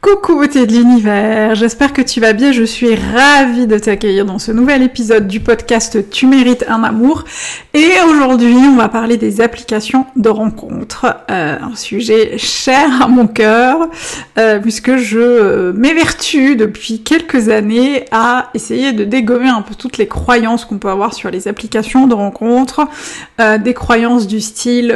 Coucou beauté de l'univers, j'espère que tu vas bien, je suis ravie de t'accueillir dans ce nouvel épisode du podcast Tu mérites un amour. Et aujourd'hui on va parler des applications de rencontres, euh, un sujet cher à mon cœur euh, puisque je euh, m'évertue depuis quelques années à essayer de dégommer un peu toutes les croyances qu'on peut avoir sur les applications de rencontres, des croyances du style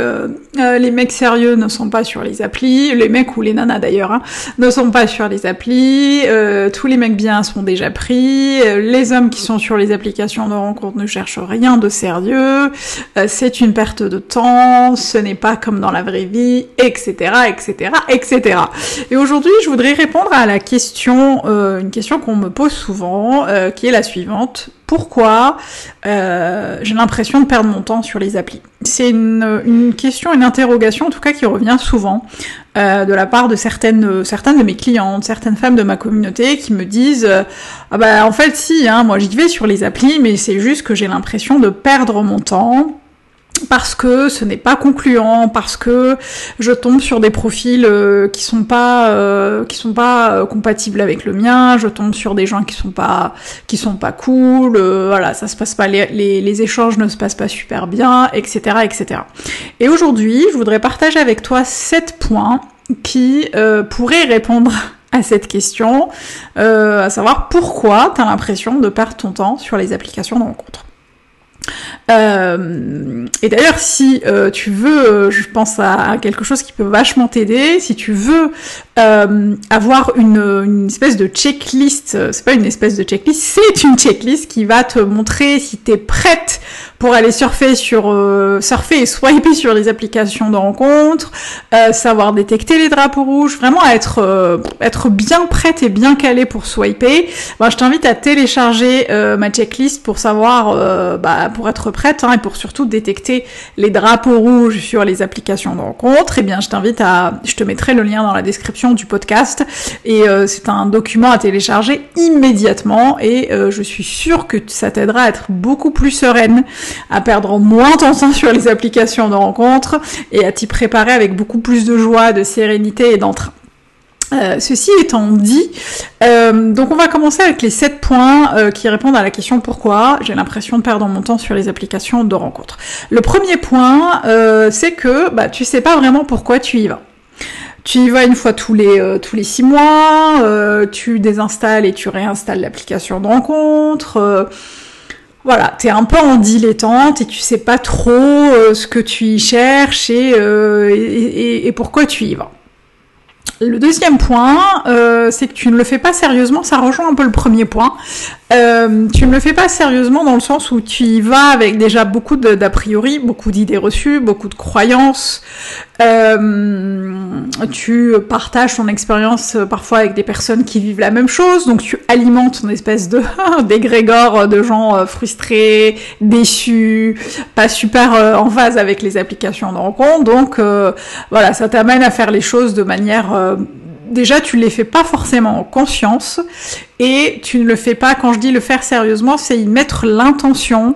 les mecs sérieux ne sont pas sur les applis, les mecs ou les nanas d'ailleurs hein, ne sont pas sur les applis, euh, tous les mecs bien sont déjà pris, euh, les hommes qui sont sur les applications de rencontre ne cherchent rien de sérieux, euh, c'est une perte de temps, ce n'est pas comme dans la vraie vie, etc., etc., etc. Et aujourd'hui, je voudrais répondre à la question, une question qu'on me pose souvent, qui est la suivante pourquoi euh, j'ai l'impression de perdre mon temps sur les applis. C'est une, question, une interrogation en tout cas qui revient souvent euh, de la part de certaines, certaines de mes clientes, certaines femmes de ma communauté qui me disent ah bah en fait si, hein, moi j'y vais sur les applis, mais c'est juste que j'ai l'impression de perdre mon temps parce que ce n'est pas concluant, parce que je tombe sur des profils euh, qui sont pas euh, qui sont pas euh, compatibles avec le mien, je tombe sur des gens qui sont pas qui sont pas cool, voilà, ça se passe pas, les, les, échanges ne se passent pas super bien, etc., etc. Et aujourd'hui, je voudrais partager avec toi sept points qui pourraient répondre à cette question, à savoir pourquoi tu as l'impression de perdre ton temps sur les applications de rencontre. Euh, et d'ailleurs, si euh, tu veux, euh, je pense à, quelque chose qui peut vachement t'aider, si tu veux avoir une, une, espèce de checklist, c'est pas une espèce de checklist, c'est une checklist qui va te montrer si tu es prête pour aller surfer sur surfer et swiper sur les applications de rencontres, savoir détecter les drapeaux rouges, vraiment être être bien prête et bien calée pour swiper. Moi, je t'invite à télécharger ma checklist pour savoir bah, pour être prête hein, et pour surtout détecter les drapeaux rouges sur les applications de rencontre, eh bien je t'invite à, je te mettrai le lien dans la description du podcast et euh, c'est un document à télécharger immédiatement et euh, je suis sûre que ça t'aidera à être beaucoup plus sereine, à perdre moins ton temps sur les applications de rencontre et à t'y préparer avec beaucoup plus de joie, de sérénité et d'entrain. Euh, ceci étant dit, donc on va commencer avec les 7 points qui répondent à la question pourquoi j'ai l'impression de perdre mon temps sur les applications de rencontres. Le premier point, c'est que bah, tu sais pas vraiment pourquoi tu y vas. Tu y vas une fois tous les tous les six mois, tu désinstalles et tu réinstalles l'application de rencontre. voilà, t'es un peu en dilettante et tu sais pas trop ce que tu y cherches et, et pourquoi tu y vas. Le deuxième point, euh, c'est que tu ne le fais pas sérieusement, ça rejoint un peu le premier point. Euh, tu ne le fais pas sérieusement dans le sens où tu y vas avec déjà beaucoup d'a priori, beaucoup d'idées reçues, beaucoup de croyances. Euh, tu partages ton expérience parfois avec des personnes qui vivent la même chose, donc tu alimentes une espèce de d'égrégore de gens frustrés, déçus, pas super en phase avec les applications de rencontre. Donc voilà, ça t'amène à faire les choses de manière déjà tu les fais pas forcément en conscience et tu ne le fais pas. Quand je dis le faire sérieusement, c'est y mettre l'intention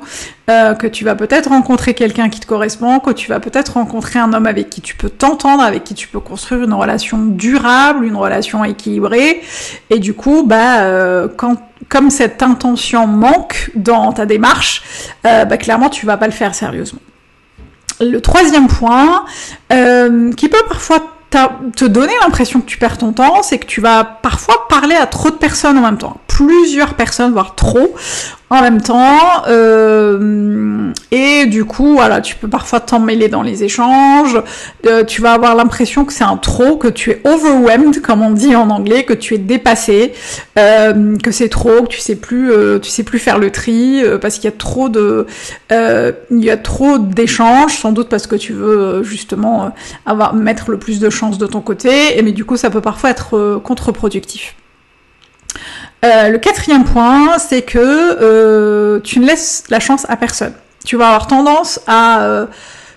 euh, que tu vas peut-être rencontrer quelqu'un qui te correspond, que tu vas peut-être rencontrer un homme avec qui tu peux t'entendre, avec qui tu peux construire une relation durable, une relation équilibrée. Et du coup, bah, euh, quand, comme cette intention manque dans ta démarche, euh, bah, clairement, tu vas pas le faire sérieusement. Le troisième point, qui peut parfois te donner l'impression que tu perds ton temps, c'est que tu vas parfois parler à trop de personnes en même temps. Plusieurs personnes, voire trop, en même temps. Euh, et du coup, voilà, tu peux parfois t'emmêler dans les échanges. Euh, tu vas avoir l'impression que c'est un trop, que tu es overwhelmed, comme on dit en anglais, que tu es dépassé, euh, que c'est trop, que tu sais plus, tu sais plus faire le tri parce qu'il y a trop de, il y a trop d'échanges, sans doute parce que tu veux justement avoir mettre le plus de chance de ton côté. Et mais du coup, ça peut parfois être contre-productif. Euh, le quatrième point, c'est que euh, tu ne laisses la chance à personne. Tu vas avoir tendance à euh,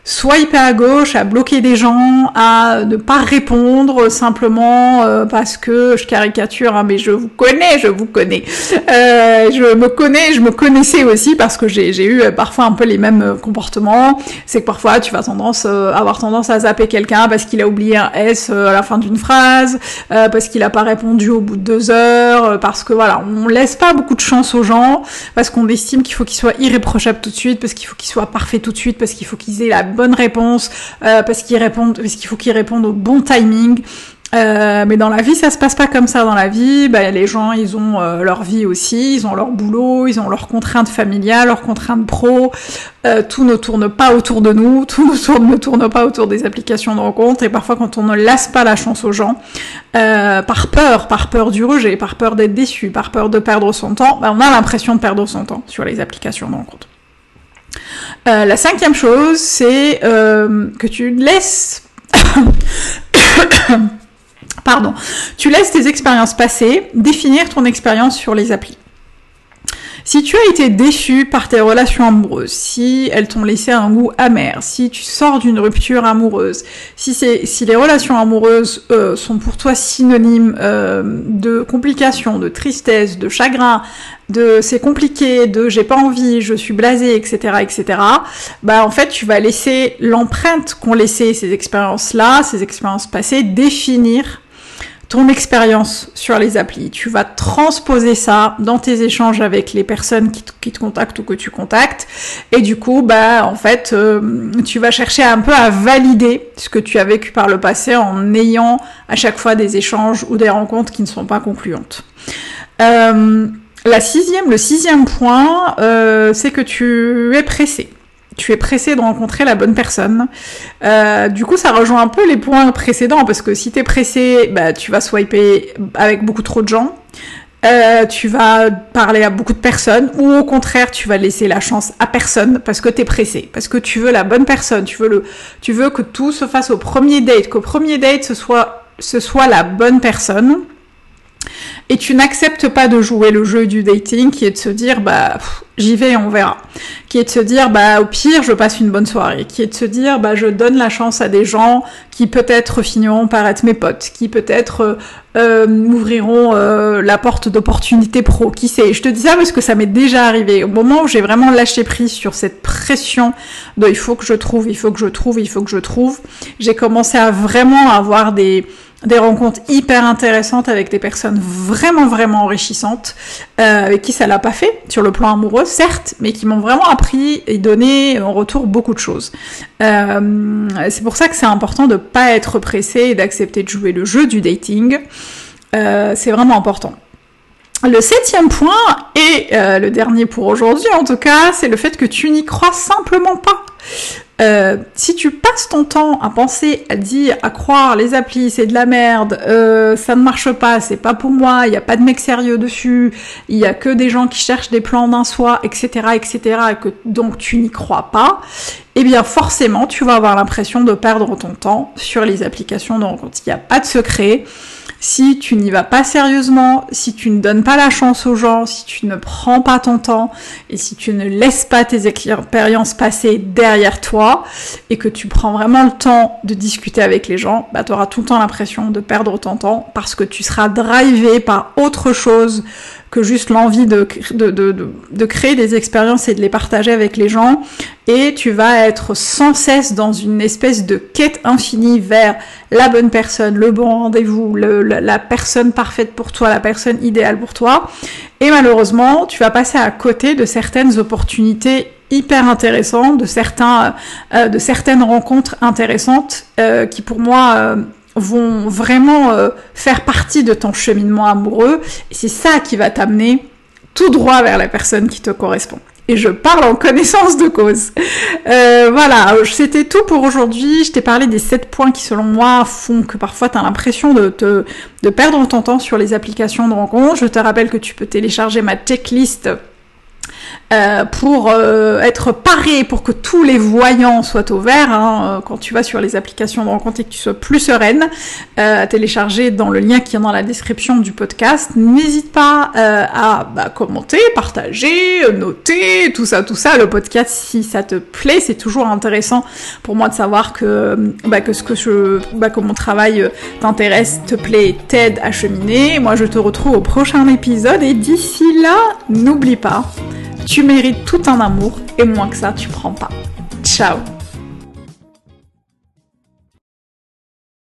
swiper à gauche, à bloquer des gens, à ne pas répondre simplement euh, parce que je caricature, hein, mais je vous connais, je vous connais. Euh, je me connais, je me connaissais aussi parce que j'ai eu euh, parfois un peu les mêmes comportements. C'est que parfois tu vas tendance avoir tendance à zapper quelqu'un parce qu'il a oublié un S à la fin d'une phrase, parce qu'il a pas répondu au bout de deux heures, parce que voilà, on laisse pas beaucoup de chance aux gens, parce qu'on estime qu'il faut qu'ils soient irréprochables tout de suite, parce qu'il faut qu'ils soient parfaits tout de suite, parce qu'il faut qu'ils aient la bonne réponse, euh, parce qu'ils répondent, parce qu'il faut qu'ils répondent au bon timing. Euh, mais dans la vie, ça se passe pas comme ça. Dans la vie, bah, les gens, ils ont euh, leur vie aussi, ils ont leur boulot, ils ont leurs contraintes familiales, leurs contraintes pro. tout ne tourne pas autour de nous, tout ne tourne, ne tourne pas autour des applications de rencontre. Et parfois, quand on ne laisse pas la chance aux gens, par peur, par peur du rejet, par peur d'être déçu, par peur de perdre son temps, bah, on a l'impression de perdre son temps sur les applications de rencontre. Euh, la cinquième chose, c'est euh, que tu laisses... Pardon. Tu laisses tes expériences passées définir ton expérience sur les applis. Si tu as été déçu par tes relations amoureuses, si elles t'ont laissé un goût amer, si tu sors d'une rupture amoureuse, si, les relations amoureuses euh, sont pour toi synonymes de complications, de tristesse, de chagrin, de c'est compliqué, de j'ai pas envie, je suis blasé, etc., etc., bah en fait tu vas laisser l'empreinte qu'ont laissé ces expériences-là, ces expériences passées, définir ton expérience sur les applis. Tu vas transposer ça dans tes échanges avec les personnes qui te, contactent ou que tu contactes. Et du coup, bah, en fait, euh, tu vas chercher un peu à valider ce que tu as vécu par le passé en ayant à chaque fois des échanges ou des rencontres qui ne sont pas concluantes. Euh, la sixième, le sixième point, euh, c'est que tu es pressé. Tu es pressé de rencontrer la bonne personne. Euh, du coup, ça rejoint un peu les points précédents, parce que si tu es pressé, bah, tu vas swiper avec beaucoup trop de gens. Euh, tu vas parler à beaucoup de personnes ou au contraire tu vas laisser la chance à personne parce que tu es pressé, parce que tu veux la bonne personne, tu veux le, tu veux que tout se fasse au premier date, qu'au premier date ce soit, ce soit la bonne personne et tu n'acceptes pas de jouer le jeu du dating qui est de se dire bah j'y vais et on verra. Qui est de se dire bah au pire je passe une bonne soirée. Qui est de se dire bah je donne la chance à des gens qui peut-être finiront par être mes potes qui peut-être euh, euh, m'ouvriront euh, la porte d'opportunités pro. Qui sait? Je te dis ça parce que ça m'est déjà arrivé. Au moment où j'ai vraiment lâché prise sur cette pression de il faut que je trouve il faut que je trouve il faut que je trouve j'ai commencé à vraiment avoir des des rencontres hyper intéressantes avec des personnes vraiment vraiment enrichissantes euh, avec qui ça l'a pas fait sur le plan amoureux certes mais qui m'ont vraiment appris et donné en retour beaucoup de choses. Euh, c'est pour ça que c'est important de pas être pressé et d'accepter de jouer le jeu du dating. Euh, c'est vraiment important. Le septième point, et euh, le dernier pour aujourd'hui en tout cas, c'est le fait que tu n'y crois simplement pas. Euh, si tu passes ton temps à penser, à dire, à croire, les applis, c'est de la merde, euh, ça ne marche pas, c'est pas pour moi, il n'y a pas de mec sérieux dessus, il y a que des gens qui cherchent des plans d'un soi, etc., etc., et que donc tu n'y crois pas, eh bien forcément, tu vas avoir l'impression de perdre ton temps sur les applications de rencontre. Il n'y a pas de secret. si tu n'y vas pas sérieusement, si tu ne donnes pas la chance aux gens, si tu ne prends pas ton temps et si tu ne laisses pas tes expériences passer derrière toi et que tu prends vraiment le temps de discuter avec les gens, bah, tu auras tout le temps l'impression de perdre ton temps parce que tu seras drivé par autre chose que juste l'envie de, de, de, de, créer des expériences et de les partager avec les gens. Et tu vas être sans cesse dans une espèce de quête infinie vers la bonne personne, le bon rendez-vous, la personne parfaite pour toi, la personne idéale pour toi. Et malheureusement, tu vas passer à côté de certaines opportunités hyper intéressantes, de certains, euh, de certaines rencontres intéressantes euh, qui pour moi euh, vont vraiment euh, faire partie de ton cheminement amoureux. Et c'est ça qui va t'amener tout droit vers la personne qui te correspond. Et je parle en connaissance de cause. Euh, voilà, c'était tout pour aujourd'hui. Je t'ai parlé des 7 points qui, selon moi, font que parfois tu as l'impression de, te, de perdre ton temps sur les applications de rencontres. Je te rappelle que tu peux télécharger ma checklist euh, pour euh, être paré, pour que tous les voyants soient au vert, hein, euh, quand tu vas sur les applications de rencontre et que tu sois plus sereine, à télécharger dans le lien qui est dans la description du podcast. N'hésite pas à bah, commenter, partager, noter, tout ça, tout ça. Le podcast, si ça te plaît, c'est toujours intéressant pour moi de savoir que, bah, que ce que je, bah, que mon travail t'intéresse, te plaît, t'aide à cheminer. Moi, je te retrouve au prochain épisode et d'ici là, n'oublie pas tu mérites tout un amour et moins que ça, tu prends pas. Ciao